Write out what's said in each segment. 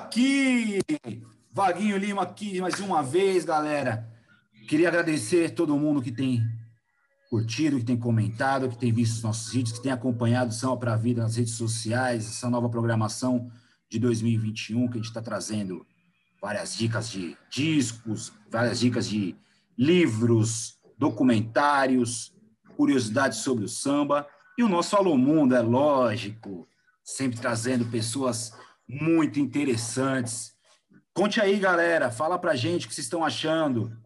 aqui! Vaguinho Lima aqui mais uma vez, galera. Queria agradecer todo mundo que tem curtido, que tem comentado, que tem visto os nossos vídeos, que tem acompanhado São para a Vida nas redes sociais, essa nova programação de 2021 que a gente está trazendo várias dicas de discos, várias dicas de livros, documentários, curiosidades sobre o samba e o nosso Alô Mundo, é lógico, sempre trazendo pessoas muito interessantes. Conte aí, galera, fala pra gente o que vocês estão achando.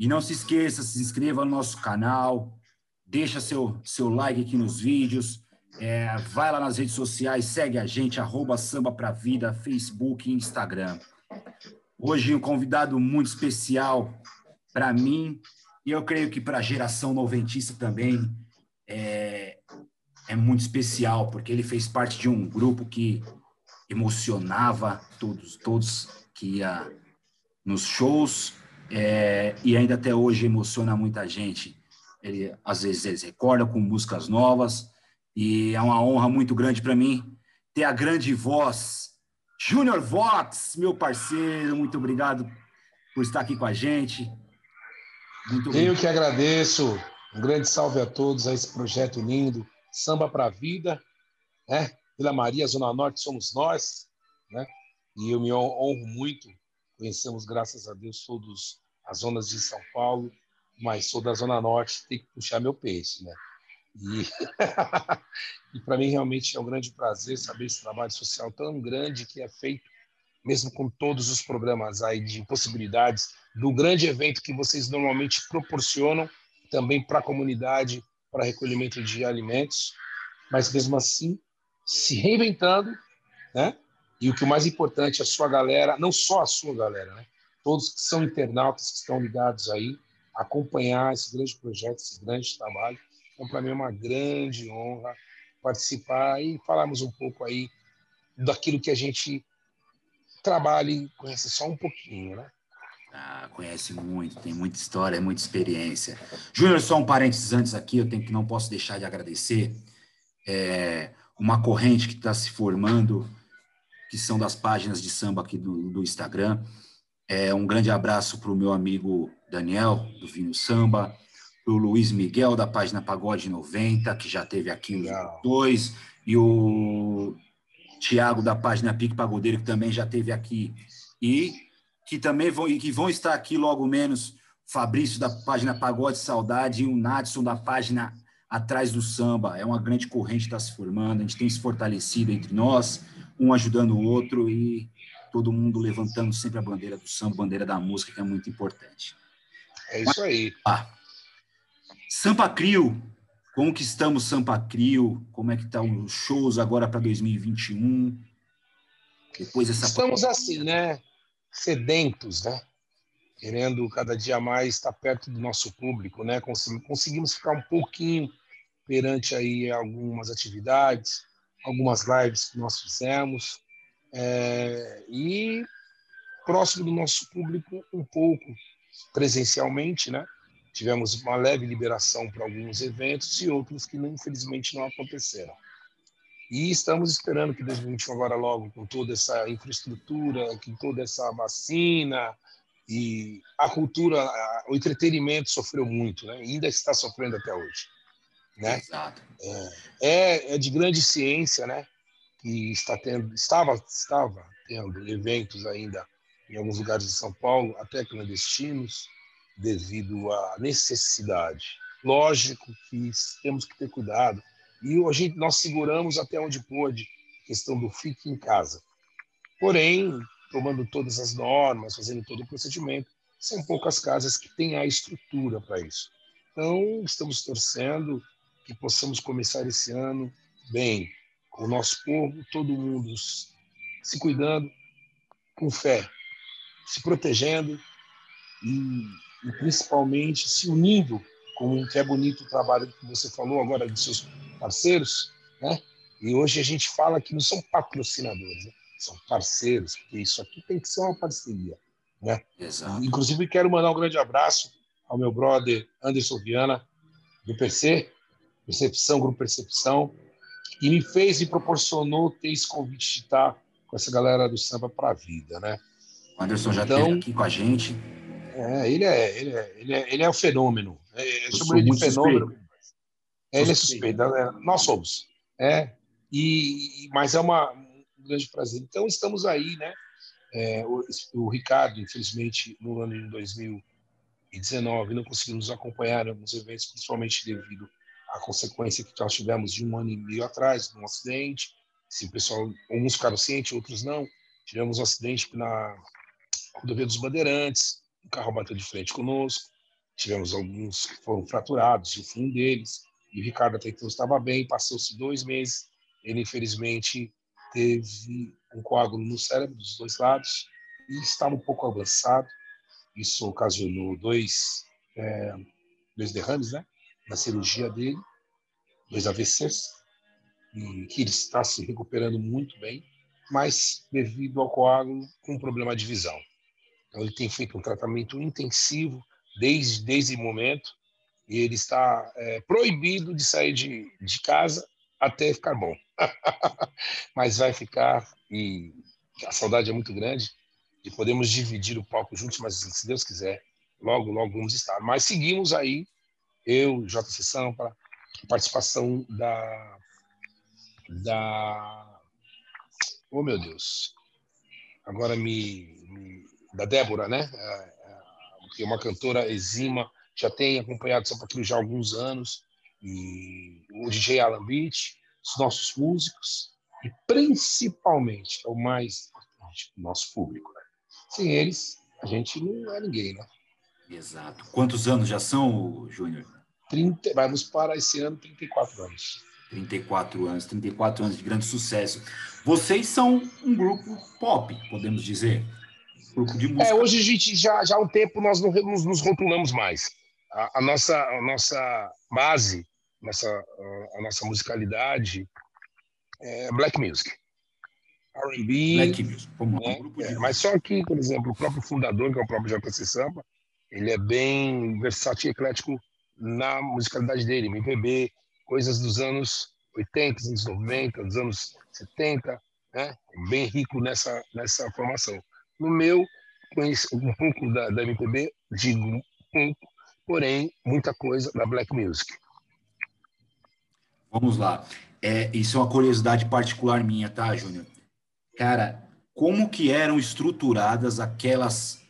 E não se esqueça, se inscreva no nosso canal, deixa seu, seu like aqui nos vídeos, é, vai lá nas redes sociais, segue a gente, arroba Samba Pra Vida, Facebook e Instagram. Hoje um convidado muito especial para mim, e eu creio que para a geração noventista também é, é muito especial, porque ele fez parte de um grupo que emocionava todos, todos que ia nos shows, é, e ainda até hoje emociona muita gente. Ele, às vezes eles recordam com músicas novas, e é uma honra muito grande para mim ter a grande voz, Júnior Vox, meu parceiro, muito obrigado por estar aqui com a gente. Muito Eu que agradeço. Um grande salve a todos a esse projeto lindo, Samba para a Vida, né? Vila Maria, Zona Norte, somos nós, né? E eu me honro muito. Conhecemos, graças a Deus, todos as zonas de São Paulo, mas sou da Zona Norte, tem que puxar meu peixe, né? E, e para mim realmente é um grande prazer saber esse trabalho social tão grande que é feito, mesmo com todos os programas aí de possibilidades do grande evento que vocês normalmente proporcionam também para a comunidade, para recolhimento de alimentos, mas mesmo assim se reinventando, né? E o que é mais importante, a sua galera, não só a sua galera, né? Todos que são internautas que estão ligados aí, acompanhar esse grande projeto, esse grande trabalho. Então, para mim é uma grande honra participar e falarmos um pouco aí daquilo que a gente trabalha e conhece só um pouquinho, né? Ah, conhece muito, tem muita história, muita experiência. Júnior, só um parênteses antes aqui, eu tenho que não posso deixar de agradecer é, uma corrente que está se formando, que são das páginas de samba aqui do, do Instagram. É, um grande abraço para o meu amigo Daniel, do Vinho Samba, para o Luiz Miguel, da página Pagode 90, que já teve aqui os dois, e o Tiago, da página Pique Pagodeiro, que também já teve aqui. E que também vão, que vão estar aqui logo menos, Fabrício da página Pagode Saudade e o Nadson da página Atrás do Samba. É uma grande corrente que está se formando, a gente tem se fortalecido entre nós, um ajudando o outro e todo mundo levantando sempre a bandeira do samba, bandeira da música, que é muito importante. É isso aí. Ah, Sampa Crio, como que estamos Sampa Crio? Como é que estão tá os shows agora para 2021? Depois dessa Estamos assim, né? sedentos, né? Querendo cada dia mais estar perto do nosso público, né? Conseguimos ficar um pouquinho perante aí algumas atividades, algumas lives que nós fizemos é, e próximo do nosso público um pouco presencialmente, né? Tivemos uma leve liberação para alguns eventos e outros que infelizmente não aconteceram. E estamos esperando que 2021 agora logo, com toda essa infraestrutura, com toda essa vacina e a cultura, o entretenimento sofreu muito, né? ainda está sofrendo até hoje. Né? Exato. É, é de grande ciência, né? Que está tendo, estava, estava tendo eventos ainda em alguns lugares de São Paulo, até clandestinos, devido à necessidade. Lógico que temos que ter cuidado, e hoje nós seguramos até onde pôde a questão do fique em casa. Porém, tomando todas as normas, fazendo todo o procedimento, são poucas casas que têm a estrutura para isso. Então, estamos torcendo que possamos começar esse ano bem, com o nosso povo, todo mundo se cuidando, com fé, se protegendo e, e principalmente se unindo, como que é bonito o trabalho que você falou agora dos seus parceiros, né? E hoje a gente fala que não são patrocinadores, né? São parceiros, porque isso aqui tem que ser uma parceria, né? Exato. Inclusive quero mandar um grande abraço ao meu brother Anderson Viana do PC, Percepção, Grupo Percepção, que me fez e proporcionou ter esse convite de estar com essa galera do samba para a vida, né? O Anderson já então, esteve aqui com a gente. É, ele é, ele é, ele é, ele é um fenômeno. É, eu, chamo ele de fenômeno. É, ele é suspeito, né? nós somos. É, e, mas é uma, um grande prazer. Então, estamos aí, né? É, o, o, Ricardo, infelizmente, no ano de 2019, não conseguiu nos acompanhar alguns eventos, principalmente devido à consequência que nós tivemos de um ano e meio atrás, de um acidente. Sim, pessoal, alguns ficaram cientes, outros não. Tivemos um acidente na rodovia dos Bandeirantes, um carro bateu de frente conosco. Tivemos alguns que foram fraturados, o fim deles. E o Ricardo até então estava bem, passou-se dois meses. Ele, infelizmente, teve um coágulo no cérebro dos dois lados e estava um pouco avançado. Isso ocasionou dois, é, dois derrames né, na cirurgia dele, dois AVCs, que ele está se recuperando muito bem, mas devido ao coágulo, com um problema de visão. Então, ele tem feito um tratamento intensivo desde, desde o momento e ele está é, proibido de sair de, de casa até ficar bom. Mas vai ficar e a saudade é muito grande e podemos dividir o palco juntos, mas se Deus quiser, logo, logo vamos estar. Mas seguimos aí, eu, JC Sampa, participação da da oh meu Deus, agora me, da Débora, né? É, é, que é uma cantora exima, já tem acompanhado São Paulo já há alguns anos e o DJ Alan Beach, os nossos músicos e principalmente, é o mais importante, o nosso público. Né? Sem eles, a gente não é ninguém, né? Exato. Quantos anos já são, Júnior? 30, vamos para esse ano 34 anos. 34 anos, 34 anos de grande sucesso. Vocês são um grupo pop, podemos dizer. Grupo de música. É, hoje a gente já, já há um tempo nós não nos, nos rotulamos mais. A, a, nossa, a nossa base nossa, a nossa musicalidade é black music. R&B. Black music, como né? um grupo de... É, mas só que, por exemplo, o próprio fundador, que é o próprio JC Sampa, ele é bem versátil e eclético na musicalidade dele, MPB, coisas dos anos 80, anos 90, dos anos 70, né? bem rico nessa, nessa formação. No meu, conheço um pouco da, da MPB, digo um pouco, porém, muita coisa da black music. Vamos lá. É, isso é uma curiosidade particular minha, tá, Júnior? Cara, como que eram estruturadas aquelas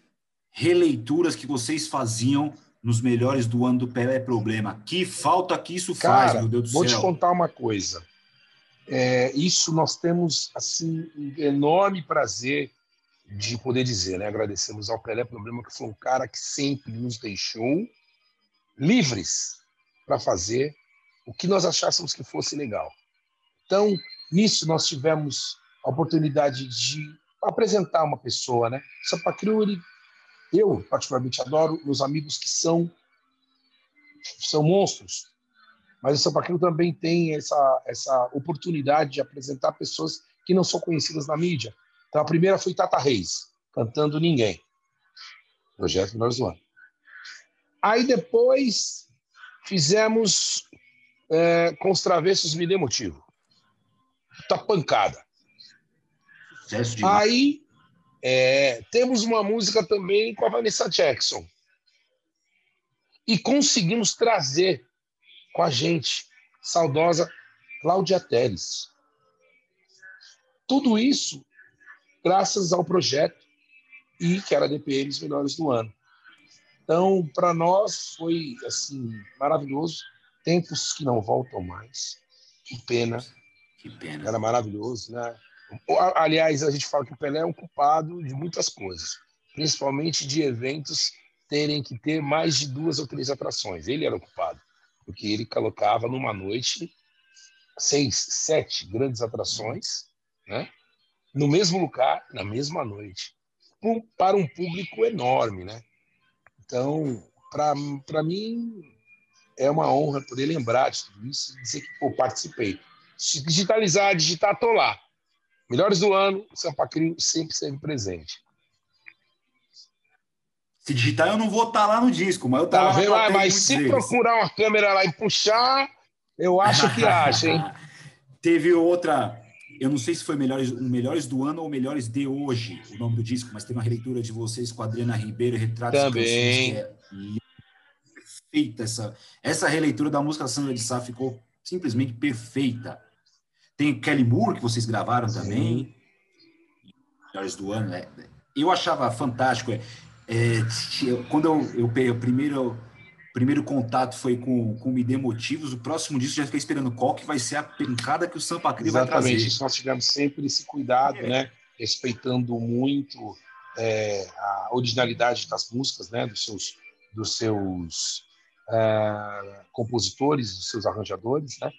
releituras que vocês faziam nos melhores do ano do Pelé Problema? Que falta que isso Cara, faz, meu Deus do vou céu. Vou te contar uma coisa. É, isso nós temos assim um enorme prazer de poder dizer, né? Agradecemos ao Pelé Problema que foi um cara que sempre nos deixou livres para fazer o que nós achássemos que fosse legal. Então, nisso nós tivemos a oportunidade de apresentar uma pessoa, né? Sapacriu, ele, eu particularmente adoro meus amigos que são são monstros, mas o Sapacriu também tem essa essa oportunidade de apresentar pessoas que não são conhecidas na mídia. Então a primeira foi Tata Reis, cantando Ninguém. Projeto Menores do Ano. Aí depois fizemos é, com os travessos me dê motivo. Tá pancada. Aí é, temos uma música também com a Vanessa Jackson. E conseguimos trazer com a gente, saudosa Cláudia Teles. Tudo isso graças ao projeto e que era DPMs Melhores do Ano. Então, para nós foi assim maravilhoso Tempos que não voltam mais. Que pena. Que pena. Era maravilhoso, né? Aliás, a gente fala que o Pelé é um culpado de muitas coisas, principalmente de eventos terem que ter mais de duas ou três atrações. Ele era o culpado, porque ele colocava numa noite seis, sete grandes atrações, né? No mesmo lugar, na mesma noite, para um público enorme, né? Então, para mim, é uma honra poder lembrar de tudo isso e dizer que pô, participei. Se digitalizar, digitar, tô lá. Melhores do ano, o Sampa Crio sempre esteve presente. Se digitar, eu não vou estar tá lá no disco, mas eu tá vendo? Mas, mas se deles. procurar uma câmera lá e puxar, eu acho que acha, hein? Teve outra eu não sei se foi melhores, melhores do ano ou melhores de hoje, o nome do disco, mas tem uma releitura de vocês com a Adriana Ribeiro, Retratos Também. que é perfeita. Essa, essa releitura da música Sandra de Sá ficou simplesmente perfeita. Tem Kelly Moore, que vocês gravaram Sim. também. Melhores do ano. É, eu achava fantástico. É, é, quando eu, eu, eu primeiro primeiro contato foi com, com Me Dê Motivos, o próximo disso já fiquei esperando qual que vai ser a pencada que o Sampa Cri vai trazer. Exatamente, nós tivemos sempre esse cuidado, é. né? Respeitando muito é, a originalidade das músicas, né? Dos seus, dos seus é, compositores, seus arranjadores, né?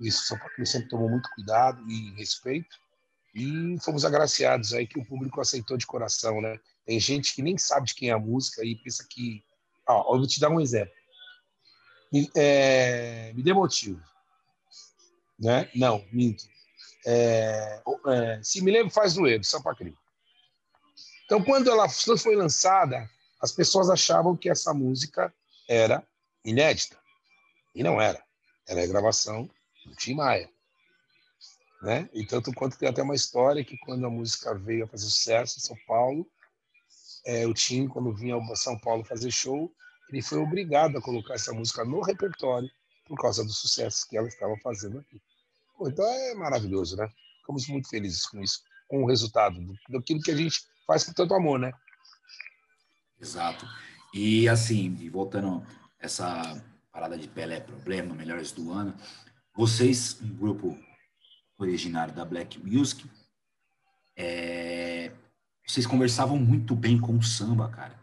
Isso o Sampa Cri sempre tomou muito cuidado e respeito. E fomos agraciados aí que o público aceitou de coração, né? Tem gente que nem sabe de quem é a música e pensa que Ó, eu vou te dar um exemplo. Me, é, me dê motivo. Né? Não, minto. É, é, se me lembro, faz doer, do Sampacri. Então, quando ela foi lançada, as pessoas achavam que essa música era inédita. E não era. Era a gravação do Tim Maia. Né? E tanto quanto tem até uma história que quando a música veio a fazer sucesso em São Paulo, é, o Tim, quando vinha ao São Paulo fazer show, ele foi obrigado a colocar essa música no repertório por causa do sucesso que ela estava fazendo aqui. Pô, então é maravilhoso, né? Ficamos muito felizes com isso, com o resultado daquilo que a gente faz com tanto amor, né? Exato. E assim, voltando essa parada de Pelé Problema, Melhores do Ano, vocês, um grupo originário da Black Music, é, vocês conversavam muito bem com o samba, cara.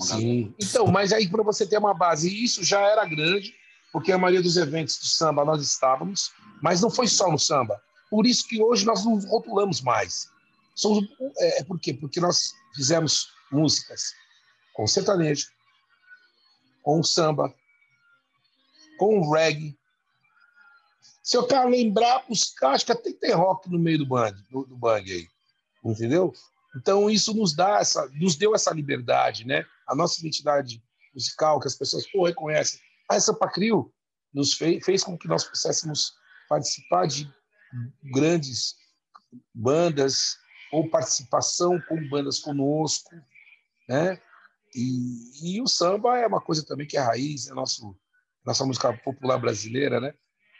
Sim. Então, mas aí para você ter uma base, isso já era grande, porque a maioria dos eventos do samba nós estávamos, mas não foi só no samba. Por isso que hoje nós não rotulamos mais. Somos, é, é por quê? Porque nós fizemos músicas com sertanejo, com samba, com reggae. Se eu quero lembrar, os acho que até tem rock no meio do bang, do, do bang aí. Entendeu? Então, isso nos dá essa, nos deu essa liberdade, né? A nossa identidade musical, que as pessoas pô, reconhecem. A essa Pacrio nos fez, fez com que nós pudéssemos participar de grandes bandas ou participação com bandas conosco, né? E, e, o samba é uma coisa também que é raiz, é nosso nossa música popular brasileira, né?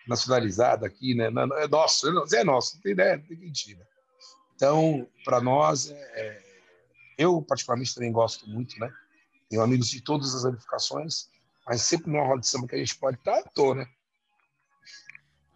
Nacionalizada aqui, né? É nosso, é nosso, não tem ideia, não tem mentira. Então, para nós, é, é, eu particularmente também gosto muito, né? Tenho amigos de todas as ramificações, mas sempre numa roda de samba que a gente pode estar, tá, né?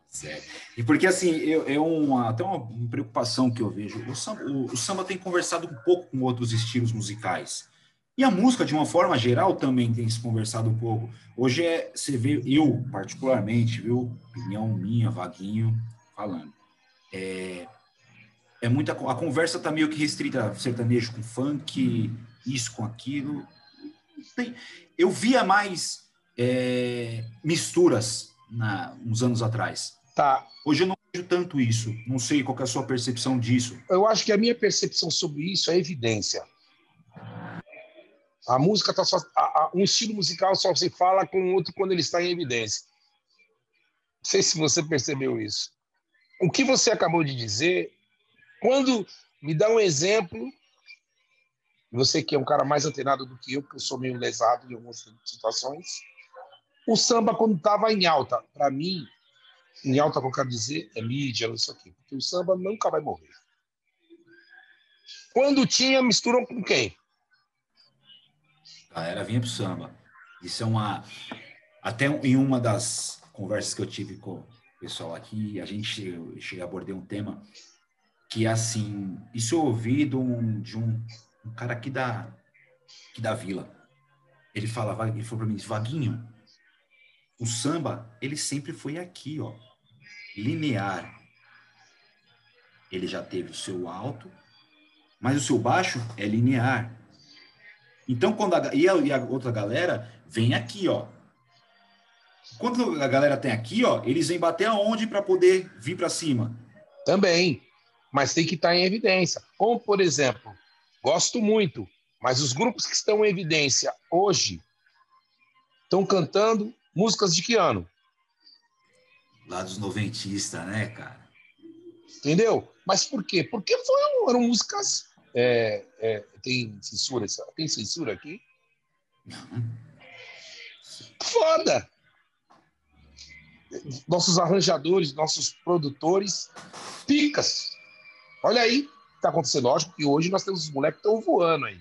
Certo. E porque, assim, eu, eu uma, até uma preocupação que eu vejo, o samba, o, o samba tem conversado um pouco com outros estilos musicais. E a música, de uma forma geral, também tem se conversado um pouco. Hoje é, você vê, eu particularmente, viu, opinião minha, Vaguinho, falando, é, é muita a conversa tá meio que restrita sertanejo com funk, isso com aquilo. Tem, eu via mais é, misturas na, uns anos atrás. Tá. Hoje eu não vejo tanto isso. Não sei qual é a sua percepção disso. Eu acho que a minha percepção sobre isso é evidência. A música tá só, a, a, um estilo musical só se fala com outro quando ele está em evidência. Não sei se você percebeu isso. O que você acabou de dizer quando me dá um exemplo, você que é um cara mais antenado do que eu, porque eu sou meio lesado em algumas situações, o samba quando estava em alta, para mim, em alta que eu quero dizer é mídia, isso aqui, porque o samba nunca vai morrer. Quando tinha, misturam com quem? A galera vinha pro samba. Isso é uma. Até em uma das conversas que eu tive com o pessoal aqui, a gente chega, a abordei um tema que assim, isso eu ouvi de um, de um, um cara aqui da, aqui da vila. Ele falava, ele falou para mim, Vaguinho, o samba, ele sempre foi aqui, ó, linear. Ele já teve o seu alto, mas o seu baixo é linear. Então, quando a, e, a, e a outra galera vem aqui, ó. Quando a galera tem aqui, ó, eles vêm bater aonde para poder vir para cima? Também mas tem que estar em evidência. Como, por exemplo, gosto muito, mas os grupos que estão em evidência hoje estão cantando músicas de que ano? Lá dos noventistas, né, cara? Entendeu? Mas por quê? Porque foram, eram músicas. É, é, tem censura? Tem censura aqui? Foda! Nossos arranjadores, nossos produtores, picas. Olha aí, está acontecendo. Lógico que hoje nós temos os moleques que estão voando aí.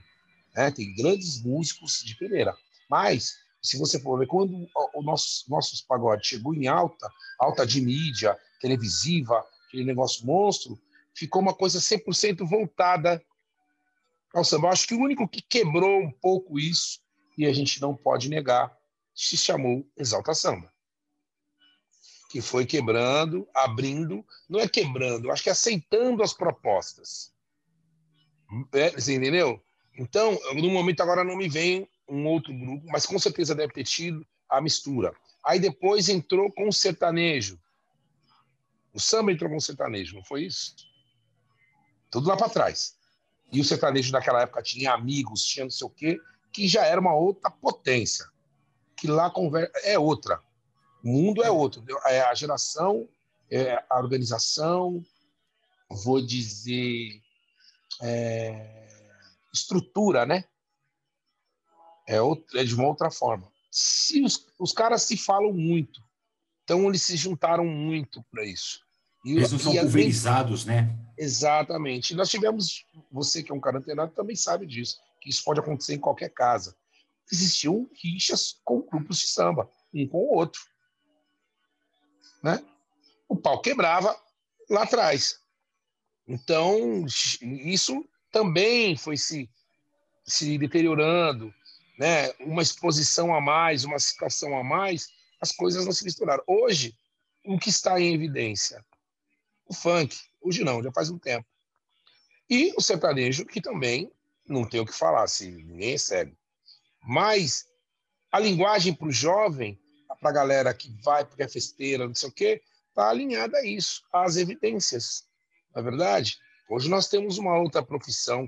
Né? Tem grandes músicos de primeira. Mas, se você for ver, quando o nosso, nossos pagodes chegou em alta, alta de mídia, televisiva, aquele negócio monstro, ficou uma coisa 100% voltada ao samba. Eu acho que o único que quebrou um pouco isso, e a gente não pode negar, se chamou Exalta Samba. Que foi quebrando, abrindo, não é quebrando, acho que é aceitando as propostas. É, você entendeu? Então, no momento agora não me vem um outro grupo, mas com certeza deve ter tido a mistura. Aí depois entrou com o sertanejo. O samba entrou com o sertanejo, não foi isso? Tudo lá para trás. E o sertanejo naquela época tinha amigos, tinha não sei o quê, que já era uma outra potência. Que lá conversa é outra. O mundo é outro. É a geração, é a organização, vou dizer, é, estrutura, né? É, é de uma outra forma. Se os, os caras se falam muito, então eles se juntaram muito para isso. E, eles não são pulverizados, né? Exatamente. E nós tivemos, você que é um cara antenado também sabe disso, que isso pode acontecer em qualquer casa. Existiam rixas com grupos de samba, um com o outro. Né? O pau quebrava lá atrás. Então, isso também foi se, se deteriorando, né? uma exposição a mais, uma situação a mais, as coisas não se misturaram. Hoje, o que está em evidência? O funk. Hoje não, já faz um tempo. E o sertanejo, que também não tem o que falar, se ninguém recebe. Mas a linguagem para o jovem, para a galera que vai porque é festeira, não sei o quê, está alinhada a isso, às evidências. Não é verdade? Hoje nós temos uma outra profissão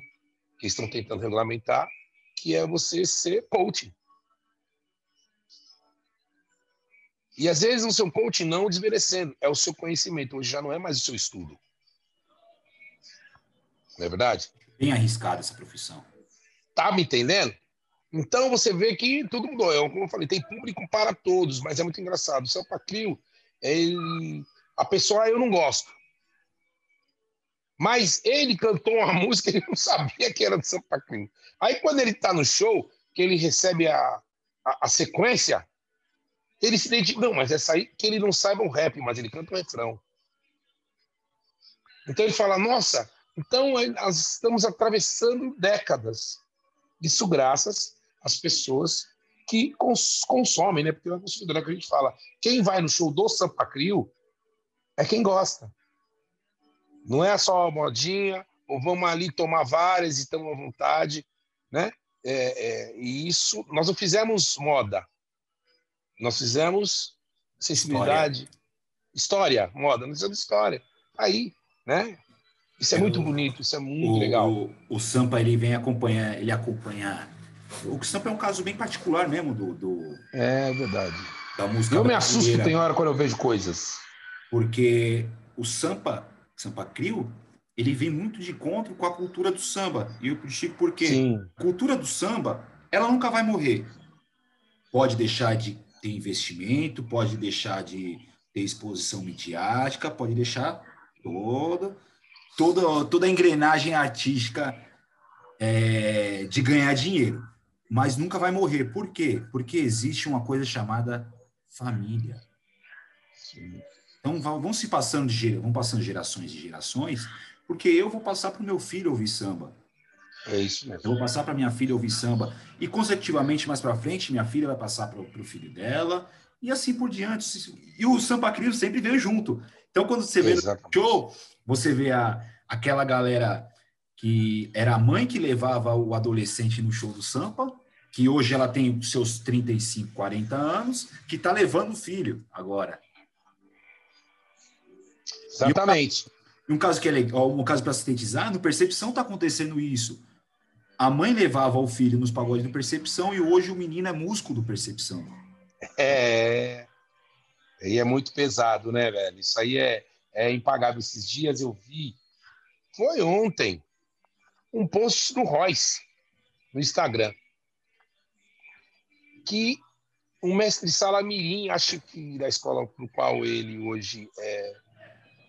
que estão tentando regulamentar, que é você ser coach. E às vezes o seu coach não desmerecendo, é o seu conhecimento, hoje já não é mais o seu estudo. Não é verdade? Bem arriscada essa profissão. Tá me entendendo? Então você vê que tudo mudou. Eu, como eu falei, tem público para todos, mas é muito engraçado. O Sampa Crio, ele... a pessoa eu não gosto. Mas ele cantou uma música e ele não sabia que era do Sampa Crio. Aí quando ele está no show, que ele recebe a, a, a sequência, ele se dedica. Não, mas essa aí que ele não saiba o rap, mas ele canta o refrão. Então ele fala: Nossa, então nós estamos atravessando décadas. Isso graças às pessoas que cons consomem, né? Porque é consumidor, é que a gente fala. Quem vai no show do Sampa Crio é quem gosta. Não é só modinha, ou vamos ali tomar várias e estamos à vontade, né? É, é, e isso, nós não fizemos moda, nós fizemos sensibilidade, história, história moda, nós fizemos história. Aí, né? Isso é, é muito o, bonito, isso é muito o, legal. O, o, Sampa ele vem acompanhar, ele acompanha. O Sampa é um caso bem particular mesmo do. do é verdade. Da música. Eu me assusto tem hora quando eu vejo coisas. Porque o Sampa, Sampa Crio, ele vem muito de encontro com a cultura do samba. E eu digo porque Sim. a cultura do samba, ela nunca vai morrer. Pode deixar de ter investimento, pode deixar de ter exposição midiática, pode deixar toda, toda, toda a engrenagem artística é, de ganhar dinheiro. Mas nunca vai morrer. Por quê? Porque existe uma coisa chamada família. Então vão se passando de vão passando gerações e gerações, porque eu vou passar para o meu filho ouvir samba. É isso mesmo. Eu vou passar para minha filha ouvir samba. E, consecutivamente, mais para frente, minha filha vai passar para o filho dela. E assim por diante. E o samba crio sempre veio junto. Então, quando você vê Exatamente. no show, você vê a, aquela galera que era a mãe que levava o adolescente no show do Sampa, que hoje ela tem seus 35, 40 anos, que está levando o filho agora. Exatamente. E um caso que é legal, um caso para sintetizar, no Percepção está acontecendo isso. A mãe levava o filho nos pagodes do Percepção e hoje o menino é músico do Percepção. É. E é muito pesado, né, velho? Isso aí é, é impagável. Esses dias eu vi, foi ontem, um post do Royce no Instagram, que o mestre Salamirim, acho que da escola para o qual ele hoje é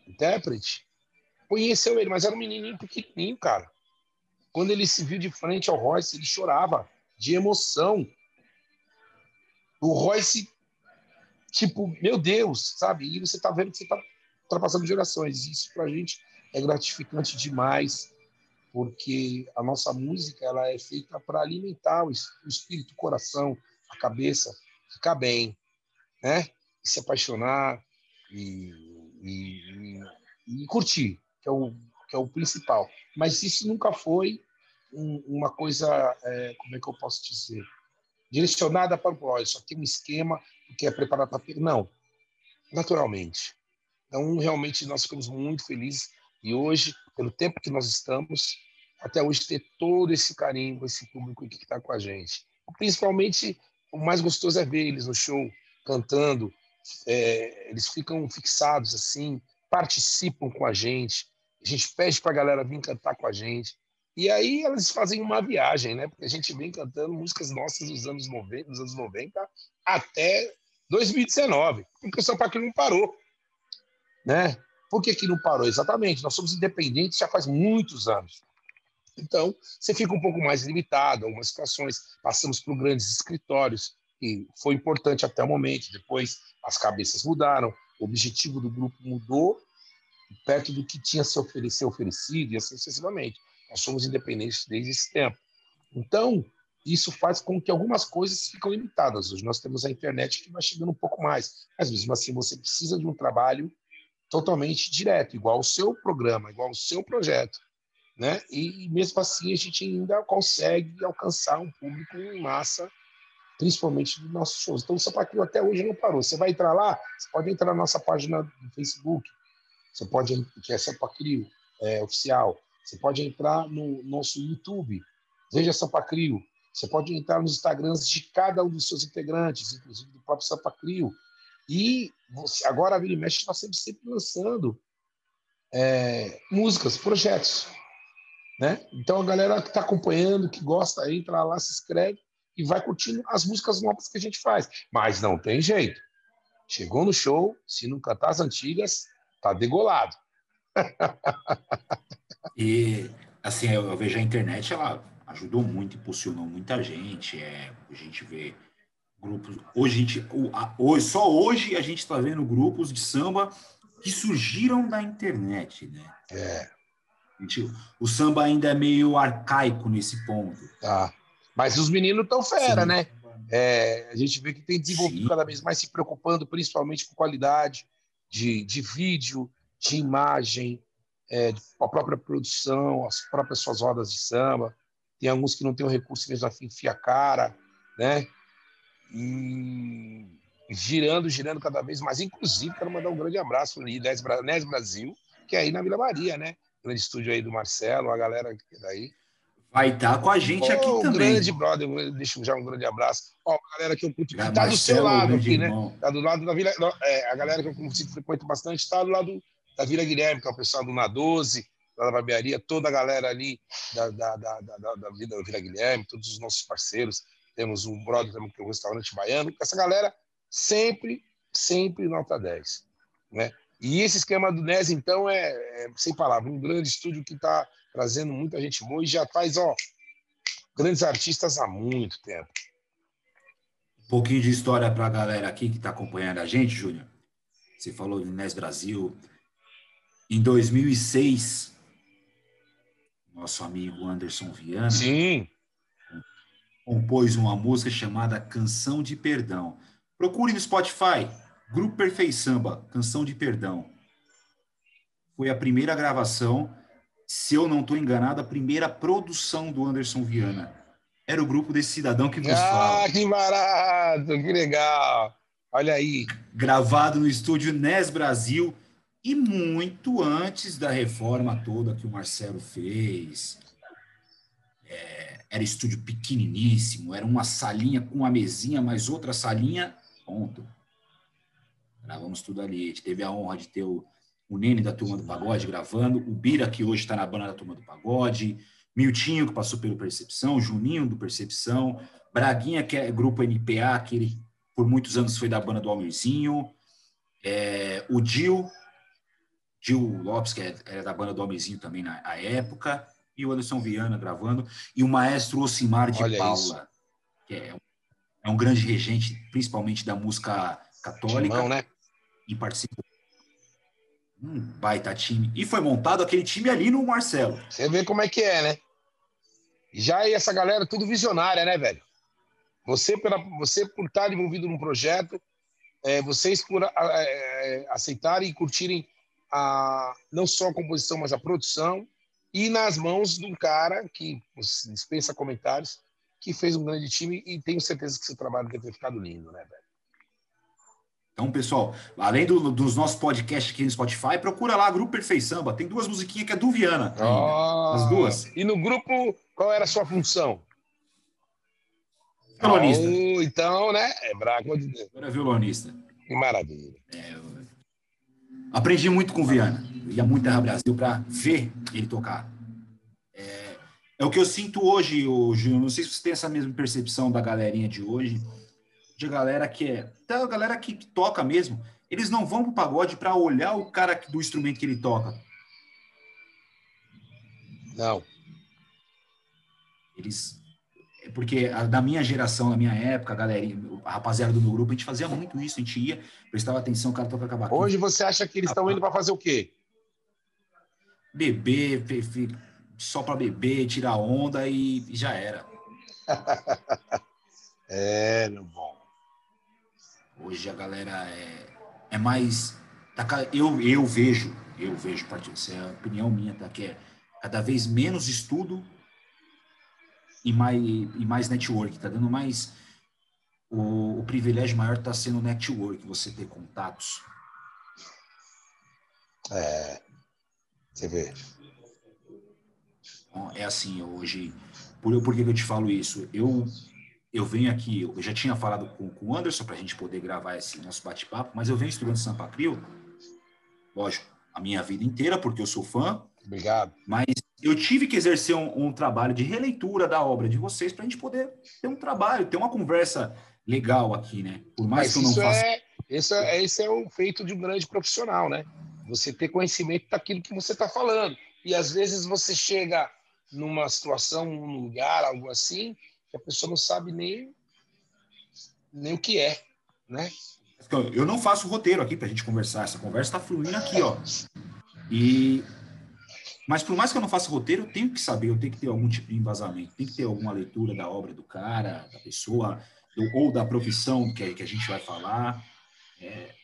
intérprete, conheceu ele, mas era um menininho pequenininho, cara. Quando ele se viu de frente ao Royce, ele chorava de emoção. O Royce, tipo, meu Deus, sabe? E você tá vendo que você tá ultrapassando gerações. Isso pra gente é gratificante demais, porque a nossa música ela é feita para alimentar o espírito, o coração, a cabeça, ficar bem, né? E se apaixonar e, e, e, e curtir, que é, o, que é o principal. Mas isso nunca foi um, uma coisa, é, como é que eu posso dizer, direcionada para o pró. Só tem um esquema que é preparado para... Não, naturalmente. Então, realmente, nós ficamos muito felizes e hoje, pelo tempo que nós estamos, até hoje ter todo esse carinho esse público que está com a gente. Principalmente, o mais gostoso é ver eles no show, cantando, é, eles ficam fixados assim, participam com a gente, a gente pede para a galera vir cantar com a gente. E aí elas fazem uma viagem, né? Porque a gente vem cantando músicas nossas dos anos 90, dos anos 90 até 2019, porque o São Paulo não parou, né? Por que, que não parou? Exatamente, nós somos independentes já faz muitos anos. Então, você fica um pouco mais limitado, algumas situações. Passamos por grandes escritórios, que foi importante até o momento. Depois, as cabeças mudaram, o objetivo do grupo mudou, perto do que tinha se oferecer, oferecido, e assim sucessivamente. Nós somos independentes desde esse tempo. Então, isso faz com que algumas coisas ficam limitadas. Hoje nós temos a internet que vai chegando um pouco mais. Mas mesmo assim, você precisa de um trabalho totalmente direto, igual o seu programa, igual o seu projeto. Né? E mesmo assim, a gente ainda consegue alcançar um público em massa, principalmente dos nossos shows. Então, o Sapaquinho até hoje não parou. Você vai entrar lá, você pode entrar na nossa página do Facebook, você pode, que é Sapaquio é, oficial. Você pode entrar no nosso YouTube, veja Sampacrio. Você pode entrar nos Instagrams de cada um dos seus integrantes, inclusive do próprio Sampacrio. E você, agora a Vila Mexe está sempre, sempre lançando é, músicas, projetos. Né? Então a galera que está acompanhando, que gosta, entra lá, se inscreve e vai curtindo as músicas novas que a gente faz. Mas não tem jeito. Chegou no show, se não cantar as antigas, tá degolado. E, assim, eu, eu, vejo a internet, ela ajudou muito, impulsionou muita gente. É, a gente vê grupos. Hoje, a gente, hoje, só hoje a gente está vendo grupos de samba que surgiram da internet, né? É. Gente, o samba ainda é meio arcaico nesse ponto. Tá. Mas os meninos estão fera, Sim. né? É, a gente vê que tem desenvolvido Sim. cada vez mais se preocupando principalmente com qualidade de, de vídeo, de imagem, é, a própria produção, as próprias suas rodas de samba. Tem alguns que não têm o recurso mesmo assim, enfia a cara, né? E girando, girando cada vez mais. Inclusive, quero mandar um grande abraço para o Nes Brasil, que é aí na Vila Maria, né? Grande estúdio aí do Marcelo, a galera que é daí. Vai estar com a gente oh, aqui um também. grande brother, deixa já um grande abraço. Ó, a galera que eu curto, que tá do seu lado aqui, né? Tá do lado da Vila. É, a galera que eu frequento bastante está do lado da Vila Guilherme, que é o pessoal do Na 12, da barbearia, toda a galera ali da, da, da, da, da Vila, Vila Guilherme, todos os nossos parceiros. Temos um brother também, que é o restaurante baiano. Essa galera sempre, sempre nota 10. Né? E esse esquema do NES, então, é, é sem palavras, um grande estúdio que está trazendo muita gente boa e já faz, ó, grandes artistas há muito tempo. Um pouquinho de história para a galera aqui que está acompanhando a gente, Júnior. Você falou do NES Brasil, em 2006, nosso amigo Anderson Viana Sim. compôs uma música chamada Canção de Perdão. Procure no Spotify, Grupo Perfeito Samba, Canção de Perdão. Foi a primeira gravação, se eu não estou enganado, a primeira produção do Anderson Viana. Era o grupo desse cidadão que nos ah, fala. Ah, que barato, que legal. Olha aí. Gravado no estúdio NES Brasil, e muito antes da reforma toda que o Marcelo fez. É, era estúdio pequeniníssimo, era uma salinha com uma mesinha, mais outra salinha, ponto. Gravamos tudo ali. A gente teve a honra de ter o, o Nene da Turma do Pagode gravando, o Bira, que hoje está na banda da Turma do Pagode, Miltinho, que passou pelo Percepção, Juninho do Percepção, Braguinha, que é grupo NPA, que ele por muitos anos foi da banda do Almirzinho, é, o Dil, Dil Lopes, que era é, é da banda do Almirzinho também na época, e o Anderson Viana gravando, e o maestro Ocimar de Olha Paula, isso. que é, é, um grande regente, principalmente da música católica. Timão, né? E participou um baita time. E foi montado aquele time ali no Marcelo. Você vê como é que é, né? Já essa galera tudo visionária, né, velho? Você, pela, você por estar envolvido num projeto, é, vocês por é, aceitarem e curtirem a, não só a composição, mas a produção, e nas mãos de um cara que dispensa comentários, que fez um grande time e tenho certeza que seu trabalho deve ter ficado lindo, né, velho? Então, pessoal, além do, dos nossos podcasts aqui no Spotify, procura lá Grupo Samba. Tem duas musiquinhas que é do Viana. As duas. E no grupo, qual era a sua função? Violonista. Então, né? É Deus. Era violonista. Que maravilha. É, aprendi muito com o Viana. Eu ia muito Terra Brasil para ver ele tocar. É, é, o que eu sinto hoje, hoje. Não sei se você tem essa mesma percepção da galerinha de hoje de galera que é. Até a galera que toca mesmo, eles não vão pro pagode para olhar o cara do instrumento que ele toca. Não. Eles. Porque da minha geração, na minha época, a galera, a rapaziada do meu grupo, a gente fazia muito isso, a gente ia, prestava atenção, o cara toca cavaquinho. Hoje você acha que eles estão indo para fazer o quê? Beber, só para beber, tirar onda e já era. é, não bom. Hoje a galera é, é mais. Tá, eu, eu vejo, eu vejo, isso é a opinião minha, tá? Que é cada vez menos estudo e mais, e mais network. Tá dando mais. O, o privilégio maior está sendo o network, você ter contatos. É. Você vê. Então, é assim, hoje. Por, por que eu te falo isso? Eu eu venho aqui, eu já tinha falado com, com o Anderson para a gente poder gravar esse nosso bate-papo, mas eu venho estudando Sampa Crio, lógico, a minha vida inteira, porque eu sou fã. Obrigado. Mas eu tive que exercer um, um trabalho de releitura da obra de vocês para a gente poder ter um trabalho, ter uma conversa legal aqui, né? Por mais mas que eu não faça. É, esse, é, esse é o feito de um grande profissional, né? Você ter conhecimento daquilo que você está falando. E às vezes você chega numa situação, num lugar, algo assim, que a pessoa não sabe nem, nem o que é, né? Eu não faço roteiro aqui para a gente conversar, essa conversa está fluindo aqui, ó. E mas por mais que eu não faça roteiro, eu tenho que saber, eu tenho que ter algum tipo de embasamento, tem que ter alguma leitura da obra do cara, da pessoa, do, ou da profissão que, que a gente vai falar. É,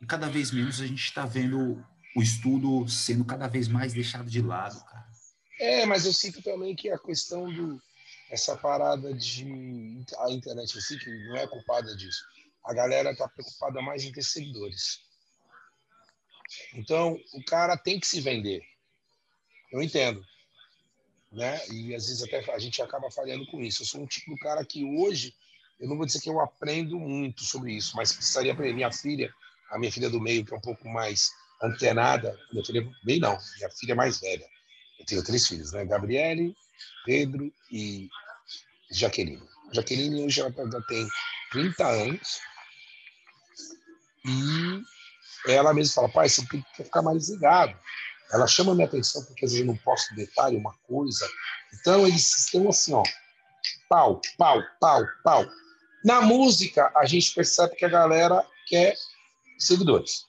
e cada vez menos a gente está vendo o estudo sendo cada vez mais deixado de lado, cara. É, mas eu sinto também que a questão do, essa parada de a internet si, que não é culpada disso. A galera está preocupada mais em ter seguidores. Então, o cara tem que se vender. Eu entendo. Né? E às vezes até a gente acaba falhando com isso. Eu sou um tipo de cara que hoje, eu não vou dizer que eu aprendo muito sobre isso, mas precisaria aprender. Minha filha, a minha filha do meio, que é um pouco mais antenada, minha filha, bem não, minha filha é mais velha. Eu tenho três filhos, né? Gabriele, Pedro e Jaqueline. Jaqueline hoje ela já tem 30 anos e ela mesma fala, pai, você tem que ficar mais ligado. Ela chama minha atenção porque às vezes eu não posso detalhe uma coisa. Então eles estão assim, ó, pau, pau, pau, pau. Na música, a gente percebe que a galera quer seguidores.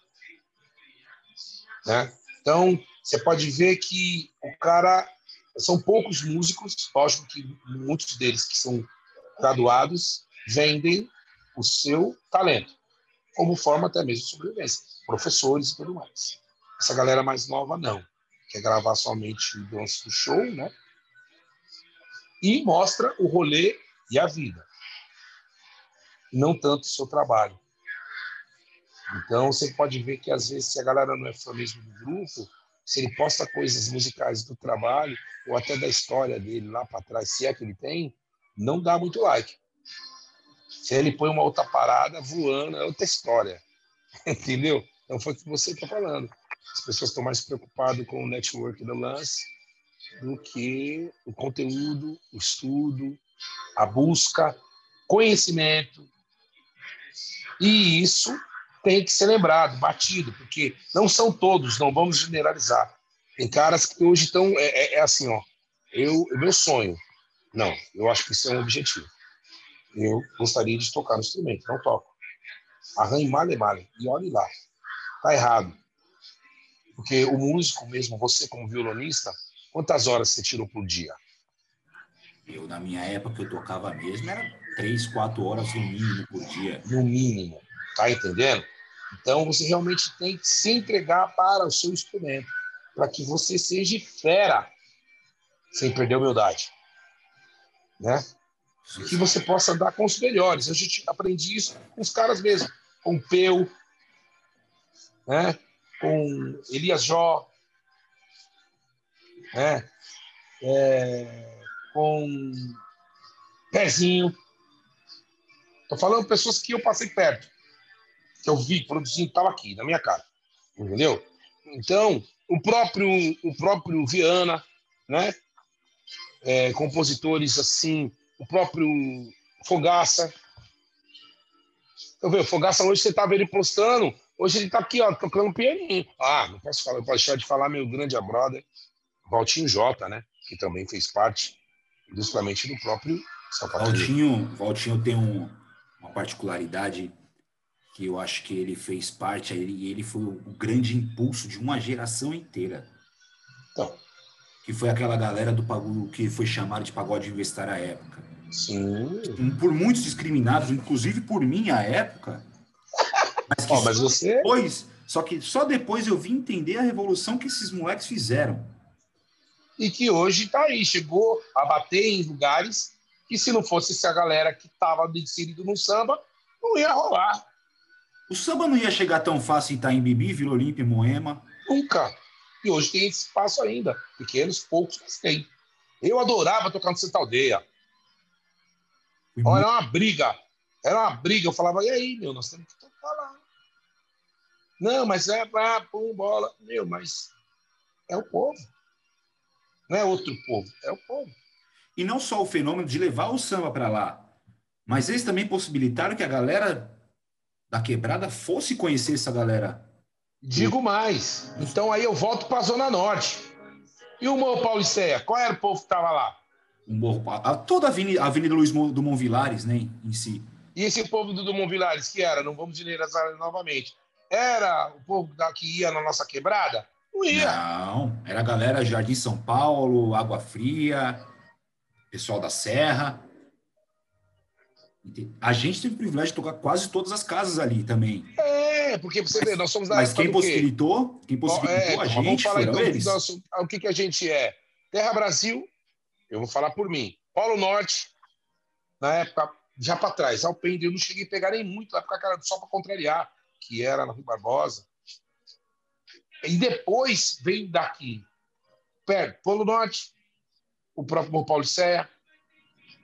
Né? Então, você pode ver que o cara são poucos músicos, lógico que muitos deles que são graduados vendem o seu talento, como forma até mesmo de sobrevivência, professores e tudo mais. Essa galera mais nova não, quer gravar somente o do show, né? E mostra o rolê e a vida, não tanto o seu trabalho. Então você pode ver que às vezes se a galera não é fã mesmo do grupo, se ele posta coisas musicais do trabalho ou até da história dele lá para trás, se é que ele tem, não dá muito like. Se ele põe uma outra parada voando, é outra história. Entendeu? Então foi o que você está falando. As pessoas estão mais preocupadas com o network do lance do que o conteúdo, o estudo, a busca, conhecimento. E isso tem que ser lembrado, batido, porque não são todos, não vamos generalizar. Tem caras que hoje estão. É, é, é assim, ó. Eu, meu sonho. Não, eu acho que isso é um objetivo. Eu gostaria de tocar no instrumento, não toco. Arranhe male male. E olhe lá. Tá errado. Porque o músico mesmo, você como violonista, quantas horas você tirou por dia? Eu, na minha época, eu tocava mesmo, era três, quatro horas no mínimo por dia. No mínimo. Tá entendendo? Então, você realmente tem que se entregar para o seu instrumento, para que você seja fera, sem perder a humildade. Né? Que você possa dar com os melhores. A gente aprendi isso com os caras mesmo, com o Peu, né? Com Elias Jó, né? É, com Pezinho. Estou falando pessoas que eu passei perto, que eu vi produzindo, estava aqui, na minha cara. Entendeu? Então, o próprio, o próprio Viana, né? É, compositores assim, o próprio Fogaça. Eu vejo, Fogaça hoje você estava ele postando, hoje ele está aqui, ó, tocando pianinho. Ah, não posso falar, não posso deixar de falar meu grande brother, Valtinho Jota, né? Que também fez parte, justamente do próprio Sapateiro. Valtinho, Valtinho tem um, uma particularidade que eu acho que ele fez parte, ele, ele foi o grande impulso de uma geração inteira. Então. Que foi aquela galera do que foi chamada de pagode investar à época. Sim. Por muitos discriminados, inclusive por mim à época. Mas, oh, mas você. Depois, só que só depois eu vim entender a revolução que esses moleques fizeram. E que hoje está aí, chegou a bater em lugares que se não fosse essa galera que estava inserido no samba, não ia rolar. O samba não ia chegar tão fácil em Itaim Vila Olímpia, Moema. Nunca. E hoje tem esse espaço ainda. Pequenos, poucos, mas tem. Eu adorava tocar no Santa Aldeia. Olha, era uma briga. Era uma briga. Eu falava, e aí, meu, nós temos que tocar. Não, mas é para pum, bola. Meu, mas é o povo. Não é outro povo, é o povo. E não só o fenômeno de levar o samba para lá, mas eles também possibilitaram que a galera da quebrada fosse conhecer essa galera. Digo mais. Então aí eu volto para a Zona Norte. E o Morro Pauliceia? Qual era o povo que estava lá? O Morro, a, toda a Avenida, a Avenida Luiz do Monvilares, né, em si. E esse povo do Dumont Vilares, que era, não vamos generalizar novamente, era o povo que ia na nossa quebrada? Não ia. Não, era a galera Jardim São Paulo, Água Fria, pessoal da Serra. A gente teve o privilégio de tocar quase todas as casas ali também. É, porque você mas, vê, nós somos da Mas quem possibilitou, quem possibilitou é, a gente vamos falar, então, eles. O que, que a gente é? Terra Brasil, eu vou falar por mim. Polo Norte, na época já para trás. Alpendre, eu não cheguei a pegar nem muito, na época só para contrariar, que era na Rui Barbosa. E depois vem daqui, perto, Polo Norte, o próprio Paulo Serra.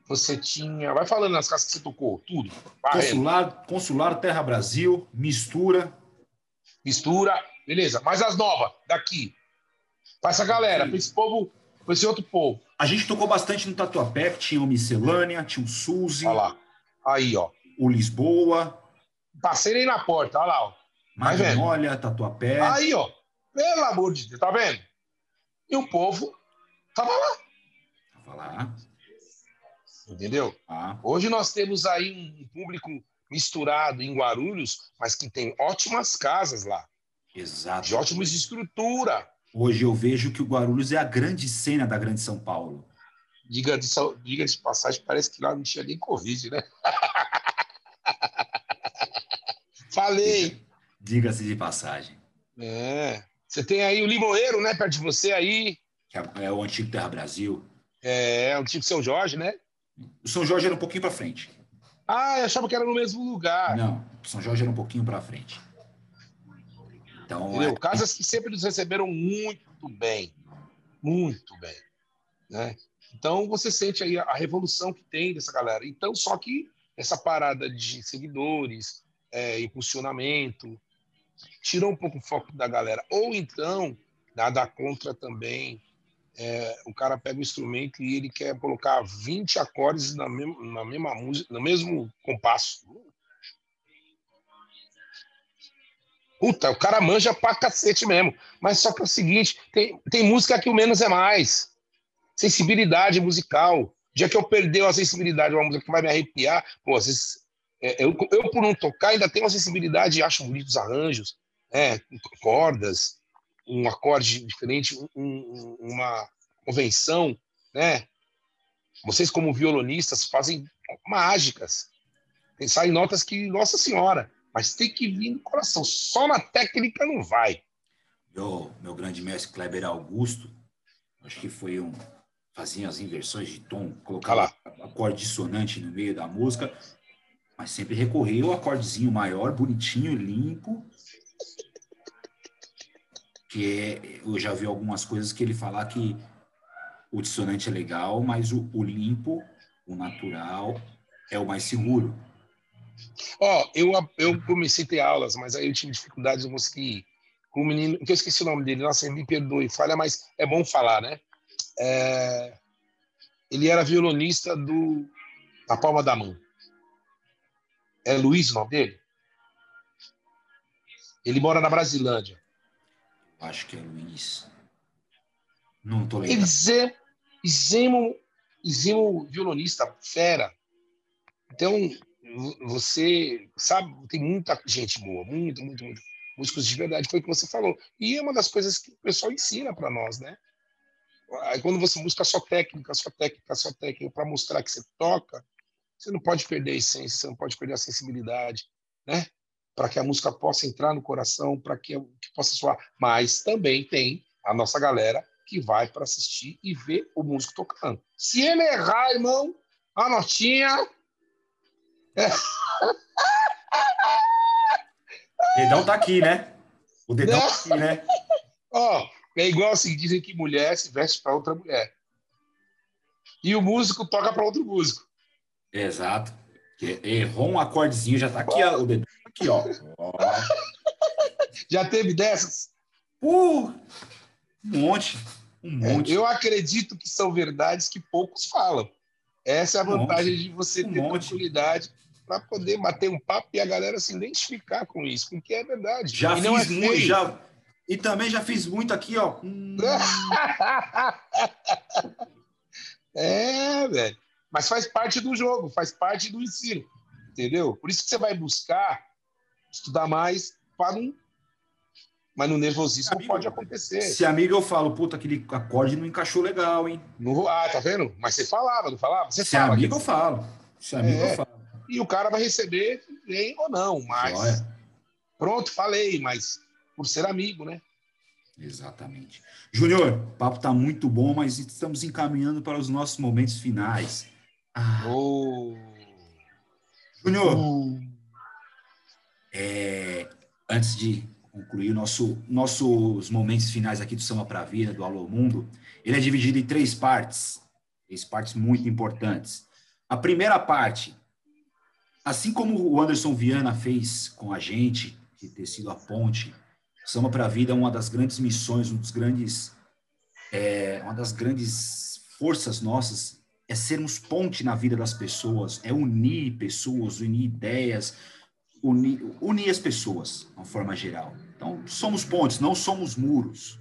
Você tinha. Vai falando nas casas que você tocou, tudo. Consular, Consular Terra Brasil, mistura. Mistura, beleza. Mas as novas, daqui. Para essa galera, para esse povo, para esse outro povo. A gente tocou bastante no Tatuapé, que tinha o Miscelânea, tinha o Suzy. Olha lá. Aí, ó. O Lisboa. Passei nem na porta, olha lá, ó. Magnólia, Tatuapé. Aí, ó. Pelo amor de Deus, tá vendo? E o povo tava lá. Tava lá. Entendeu? Ah. Hoje nós temos aí um público misturado em Guarulhos, mas que tem ótimas casas lá. Exato. De ótima estrutura. Hoje eu vejo que o Guarulhos é a grande cena da Grande São Paulo. Diga de, diga de passagem, parece que lá não tinha nem Covid, né? Falei. Diga-se de passagem. É. Você tem aí o Limoeiro, né, perto de você aí. É, é o antigo Terra Brasil. É, é o antigo São Jorge, né? O São Jorge era um pouquinho para frente. Ah, eu achava que era no mesmo lugar. Não, o São Jorge era um pouquinho para frente. Então, Entendeu? É... Casas que sempre nos receberam muito bem. Muito bem. Né? Então, você sente aí a revolução que tem dessa galera. Então, só que essa parada de seguidores, é, impulsionamento, tirou um pouco o foco da galera. Ou então, nada contra também, é, o cara pega o instrumento e ele quer colocar 20 acordes na, mesma, na mesma música, no mesmo compasso. Puta, o cara manja pra cacete mesmo. Mas só que é o seguinte: tem, tem música que o menos é mais. Sensibilidade musical. Já que eu perdeu a sensibilidade, uma música que vai me arrepiar, pô, às vezes, é, eu, eu, por não tocar, ainda tenho uma sensibilidade, acho bonitos arranjos, é, cordas, um acorde diferente, um, uma convenção, né? Vocês, como violonistas, fazem mágicas. Tem, saem notas que, nossa senhora, mas tem que vir no coração. Só na técnica não vai. Meu, meu grande mestre Kleber Augusto, acho que foi um. Fazia as inversões de tom, colocava acorde dissonante no meio da música, mas sempre recorria ao acordezinho maior, bonitinho, limpo. Que é, eu já vi algumas coisas que ele falar que o dissonante é legal, mas o, o limpo, o natural, é o mais seguro. Ó, oh, eu, eu comecei a ter aulas, mas aí eu tinha dificuldades, eu consegui. O menino, que eu esqueci o nome dele, nossa, me perdoe, falha, mas é bom falar, né? É, ele era violonista do A Palma da Mão. É Luiz o nome dele? Ele mora na Brasilândia. Acho que é Luiz. Não tô lembrando. Ele eximo, eximo violonista, fera. Então, você sabe, tem muita gente boa, muito, muito, muito. Músicos de verdade, foi o que você falou. E é uma das coisas que o pessoal ensina para nós, né? Aí quando você busca só técnica, só técnica, só técnica, para mostrar que você toca, você não pode perder a essência, você não pode perder a sensibilidade, né? Para que a música possa entrar no coração, para que, que possa soar. Mas também tem a nossa galera que vai para assistir e ver o músico tocando. Se ele errar, irmão, a notinha o dedão tá aqui, né? O dedão tá aqui, né? Ó, oh, é igual assim, dizem que mulher se veste para outra mulher. E o músico toca para outro músico. Exato. Errou um acordezinho, já tá aqui, ó, o dedão tá aqui, ó. Já teve dessas? Uh, um monte. Um é, monte. É, eu acredito que são verdades que poucos falam. Essa é a vantagem um de você um ter monte. tranquilidade para poder bater um papo e a galera se identificar com isso, porque é verdade. Já e fiz é muito, já. E também já fiz muito aqui, ó. é, velho. Mas faz parte do jogo, faz parte do ensino, entendeu? Por isso que você vai buscar estudar mais para não. Mas no nervosismo amigo, pode acontecer. Se amigo eu falo, puta, aquele acorde não encaixou legal, hein? No, ah, tá vendo? Mas você falava, não falava? Você Se fala, amigo eu falo. Se amigo é. eu falo e o cara vai receber bem ou não, mas pronto, falei, mas por ser amigo, né? Exatamente. Júnior, o papo tá muito bom, mas estamos encaminhando para os nossos momentos finais. Ah. Oh. Júnior, oh. é, antes de concluir nosso, nossos momentos finais aqui do Samba para a Vida, do Alô Mundo, ele é dividido em três partes, três partes muito importantes. A primeira parte Assim como o Anderson Viana fez com a gente, de ter sido a ponte, Samba para a Vida é uma das grandes missões, um dos grandes, é, uma das grandes forças nossas é sermos ponte na vida das pessoas, é unir pessoas, unir ideias, unir, unir as pessoas, de uma forma geral. Então, somos pontes, não somos muros.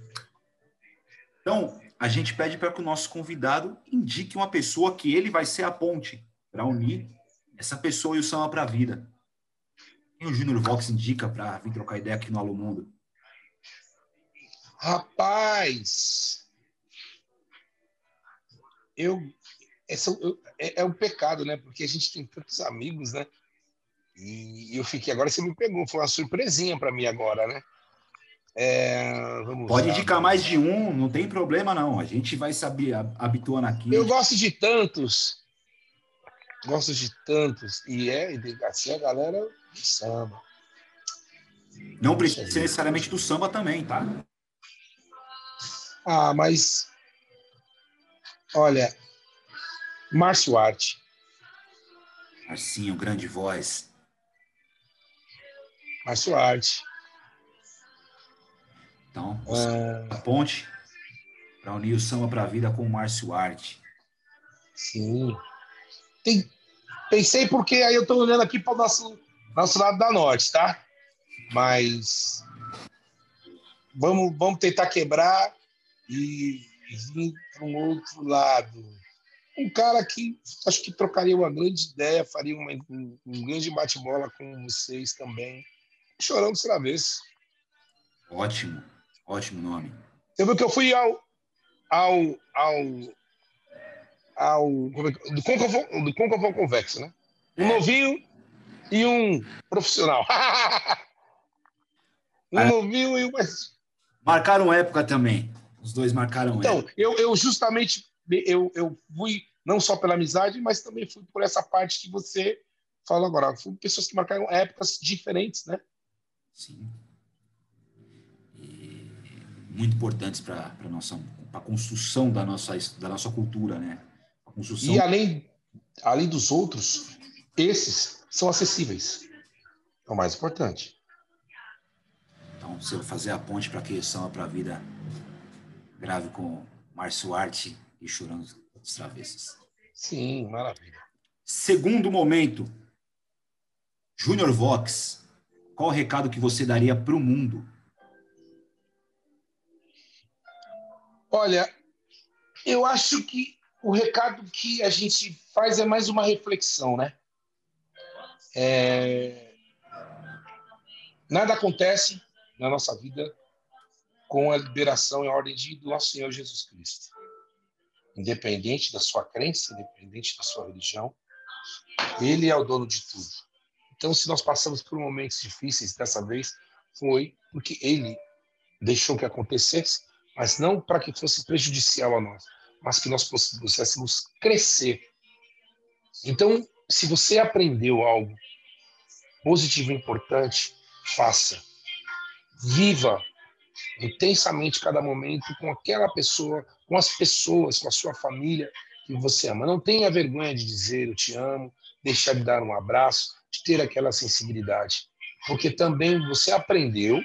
Então, a gente pede para que o nosso convidado indique uma pessoa que ele vai ser a ponte para unir essa pessoa e o samba para a vida. Quem o Júnior Vox indica para vir trocar ideia aqui no Alô Mundo? Rapaz, eu, é, é um pecado, né? Porque a gente tem tantos amigos, né? E eu fiquei agora você me pegou, foi uma surpresinha para mim agora, né? É, Pode indicar mais de um, não tem problema não. A gente vai saber habituando aqui. Eu gosto de tantos gosto de tantos, e é, e assim a galera do samba. Não precisa ser necessariamente do samba também, tá? Ah, mas. Olha, Márcio Arte. Marcinho, grande voz. Márcio Arte. Então, é... a ponte para unir o samba para a vida com o Márcio Arte. Sim. Tem... Pensei porque aí eu estou olhando aqui para o nosso, nosso lado da norte, tá? Mas vamos, vamos tentar quebrar e vir para um outro lado. Um cara que acho que trocaria uma grande ideia, faria uma, um, um grande bate-bola com vocês também. Chorão dos Travessos. Ótimo, ótimo nome. Você viu que eu fui ao. ao. ao. ao é do Concavão, do Convexo, né? Um é. novinho e um profissional. um é. novinho e um. Marcaram época também. Os dois marcaram Então, eu, eu justamente eu, eu fui não só pela amizade, mas também fui por essa parte que você falou agora. Fui pessoas que marcaram épocas diferentes, né? Sim. E muito importantes para a nossa a construção da nossa da nossa cultura, né? Construção... E além além dos outros, esses são acessíveis. É o mais importante. Então, se eu fazer a ponte para a questão para a vida grave com Márcio Arte e Chorando os Travessos. Sim, maravilha. Segundo momento, Júnior Vox, qual o recado que você daria para o mundo? Olha, eu acho que o recado que a gente faz é mais uma reflexão, né? É... Nada acontece na nossa vida com a liberação e a ordem de do nosso Senhor Jesus Cristo. Independente da sua crença, independente da sua religião, Ele é o dono de tudo. Então, se nós passamos por momentos difíceis dessa vez, foi porque Ele deixou que acontecesse, mas não para que fosse prejudicial a nós, mas que nós pudéssemos crescer. Então, se você aprendeu algo positivo e importante, faça. Viva intensamente cada momento com aquela pessoa, com as pessoas, com a sua família que você ama. Não tenha vergonha de dizer eu te amo, deixar de dar um abraço, de ter aquela sensibilidade, porque também você aprendeu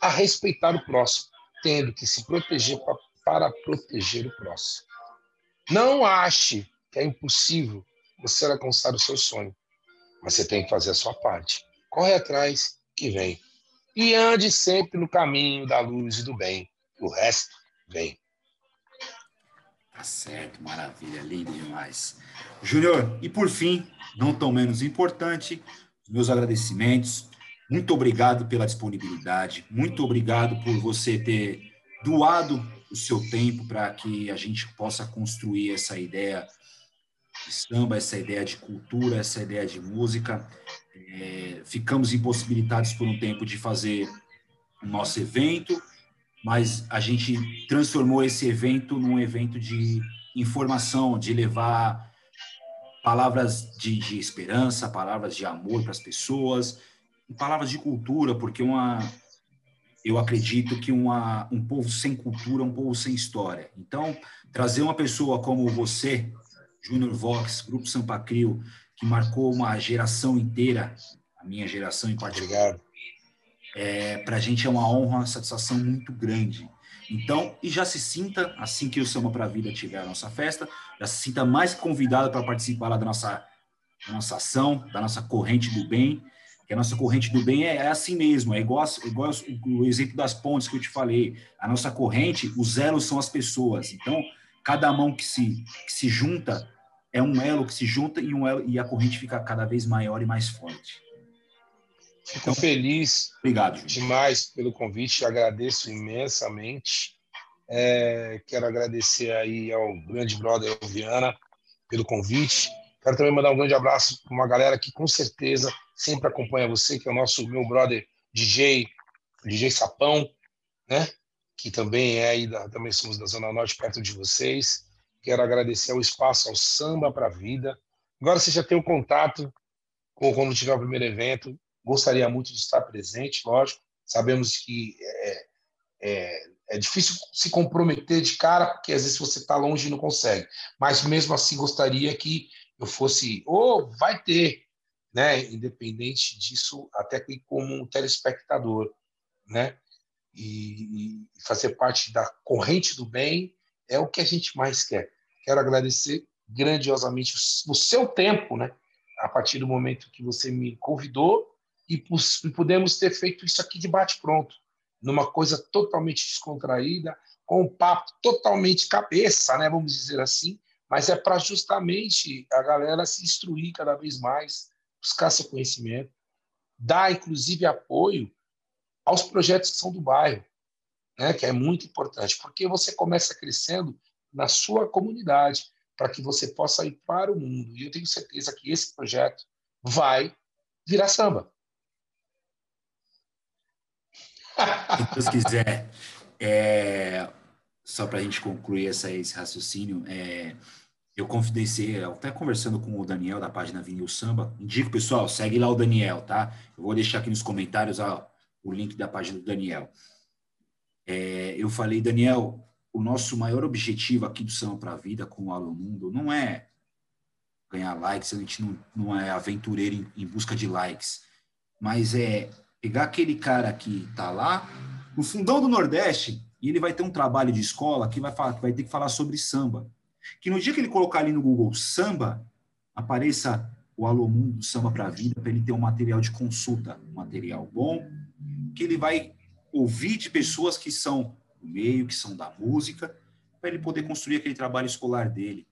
a respeitar o próximo, tendo que se proteger para, para proteger o próximo. Não ache que é impossível você alcançar o seu sonho, mas você tem que fazer a sua parte. Corre atrás que vem e ande sempre no caminho da luz e do bem. O resto vem. Tá certo, maravilha, lindo demais. Júnior, e por fim, não tão menos importante, meus agradecimentos. Muito obrigado pela disponibilidade, muito obrigado por você ter doado o seu tempo para que a gente possa construir essa ideia de samba, essa ideia de cultura, essa ideia de música. É, ficamos impossibilitados por um tempo de fazer o nosso evento, mas a gente transformou esse evento num evento de informação, de levar palavras de, de esperança, palavras de amor para as pessoas, e palavras de cultura, porque uma, eu acredito que uma, um povo sem cultura é um povo sem história. Então, trazer uma pessoa como você, Júnior Vox, Grupo Sampa Crio, que marcou uma geração inteira, a minha geração em particular. É, Para a gente é uma honra, uma satisfação muito grande. Então, e já se sinta, assim que o Samba para a Vida tiver a nossa festa, já se sinta mais convidado para participar lá da nossa, da nossa ação, da nossa corrente do bem, que a nossa corrente do bem é, é assim mesmo, é igual, igual o exemplo das pontes que eu te falei. A nossa corrente, os elos são as pessoas. Então, cada mão que se, que se junta é um elo que se junta e, um elo, e a corrente fica cada vez maior e mais forte. Fico então, feliz obrigado, demais pelo convite, agradeço imensamente. É, quero agradecer aí ao grande brother Viana pelo convite. Quero também mandar um grande abraço para uma galera que com certeza sempre acompanha você, que é o nosso meu brother DJ, DJ Sapão, né? Que também é aí da, também somos da Zona Norte, perto de vocês. Quero agradecer ao espaço, ao Samba para a Vida. Agora você já tem o contato com quando tiver o primeiro evento. Gostaria muito de estar presente, lógico. Sabemos que é, é, é difícil se comprometer de cara, porque às vezes você está longe e não consegue. Mas mesmo assim, gostaria que eu fosse, ou oh, vai ter, né? Independente disso, até que como um telespectador, né? e, e fazer parte da corrente do bem é o que a gente mais quer. Quero agradecer grandiosamente o seu tempo, né? A partir do momento que você me convidou e, pudemos ter feito isso aqui de bate-pronto, numa coisa totalmente descontraída, com um papo totalmente cabeça, né? Vamos dizer assim, mas é para justamente a galera se instruir cada vez mais, buscar seu conhecimento, dar inclusive apoio aos projetos que são do bairro, né? Que é muito importante, porque você começa crescendo na sua comunidade para que você possa ir para o mundo. E eu tenho certeza que esse projeto vai virar samba. Se Deus quiser, é, só para a gente concluir essa, esse raciocínio, é, eu confidenciei, até conversando com o Daniel da página Vinil Samba, indico, pessoal, segue lá o Daniel, tá? Eu vou deixar aqui nos comentários ó, o link da página do Daniel. É, eu falei, Daniel, o nosso maior objetivo aqui do Samba para a Vida com o Alô Mundo não é ganhar likes, a gente não, não é aventureiro em, em, busca de likes, mas é pegar aquele cara que está lá no fundão do Nordeste e ele vai ter um trabalho de escola que vai, falar, que vai ter que falar sobre samba. Que no dia que ele colocar ali no Google samba, apareça o Alô Mundo Samba para a Vida, para ele ter um material de consulta, um material bom, que ele vai ouvir de pessoas que são do meio, que são da música, para ele poder construir aquele trabalho escolar dele.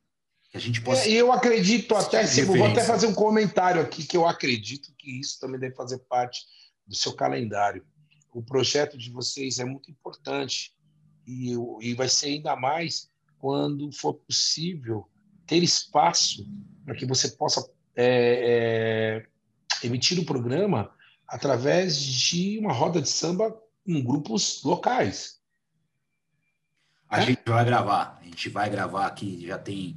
Que a gente possa. É, eu acredito até, se, vou até fazer um comentário aqui, que eu acredito que isso também deve fazer parte do seu calendário. O projeto de vocês é muito importante e, e vai ser ainda mais quando for possível ter espaço para que você possa é, é, emitir o programa através de uma roda de samba em grupos locais. A é? gente vai gravar, a gente vai gravar aqui, já tem,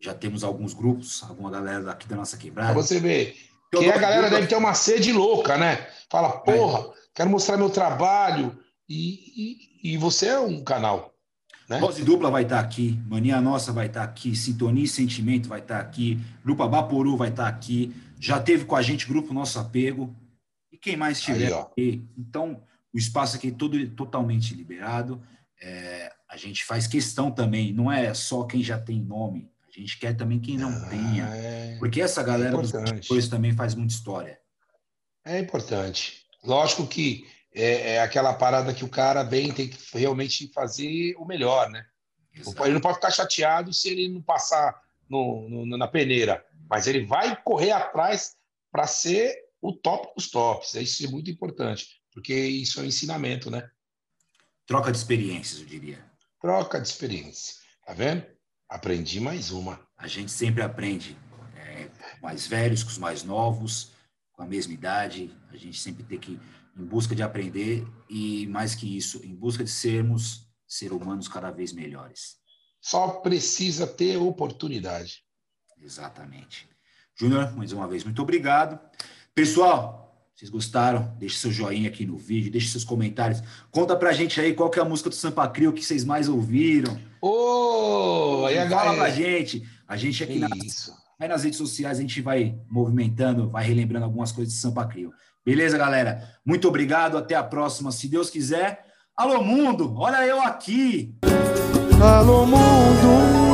já temos alguns grupos, alguma galera daqui da nossa quebrada. Pra você ver, que a galera deve ter uma sede louca, né? Fala, porra, quero mostrar meu trabalho, e, e, e você é um canal. Né? Dose Dupla vai estar aqui, Mania Nossa vai estar aqui, Sintonia e Sentimento vai estar aqui, Grupo Abaporu vai estar aqui, já teve com a gente Grupo Nosso Apego, e quem mais estiver aqui. Então, o espaço aqui é todo totalmente liberado. É, a gente faz questão também, não é só quem já tem nome, a gente quer também quem não ah, tenha. É, porque essa galera é dos depois também faz muita história. É importante. Lógico que é, é, aquela parada que o cara bem tem que realmente fazer o melhor, né? Exato. Ele não pode ficar chateado se ele não passar no, no, na peneira, mas ele vai correr atrás para ser o top dos tops. Isso é muito importante, porque isso é um ensinamento, né? Troca de experiências, eu diria. Troca de experiência. Tá vendo? Aprendi mais uma. A gente sempre aprende é, mais velhos, com os mais novos, com a mesma idade. A gente sempre tem que em busca de aprender e, mais que isso, em busca de sermos seres humanos cada vez melhores. Só precisa ter oportunidade. Exatamente. Júnior, mais uma vez, muito obrigado. Pessoal, vocês gostaram? Deixe seu joinha aqui no vídeo, deixe seus comentários. Conta pra gente aí qual que é a música do Sampa Crio que vocês mais ouviram. Ô, oh, aí Fala pra gente. A gente aqui nas, aí nas redes sociais a gente vai movimentando, vai relembrando algumas coisas de Sampa Crio. Beleza, galera? Muito obrigado. Até a próxima, se Deus quiser. Alô, mundo! Olha eu aqui! Alô, mundo!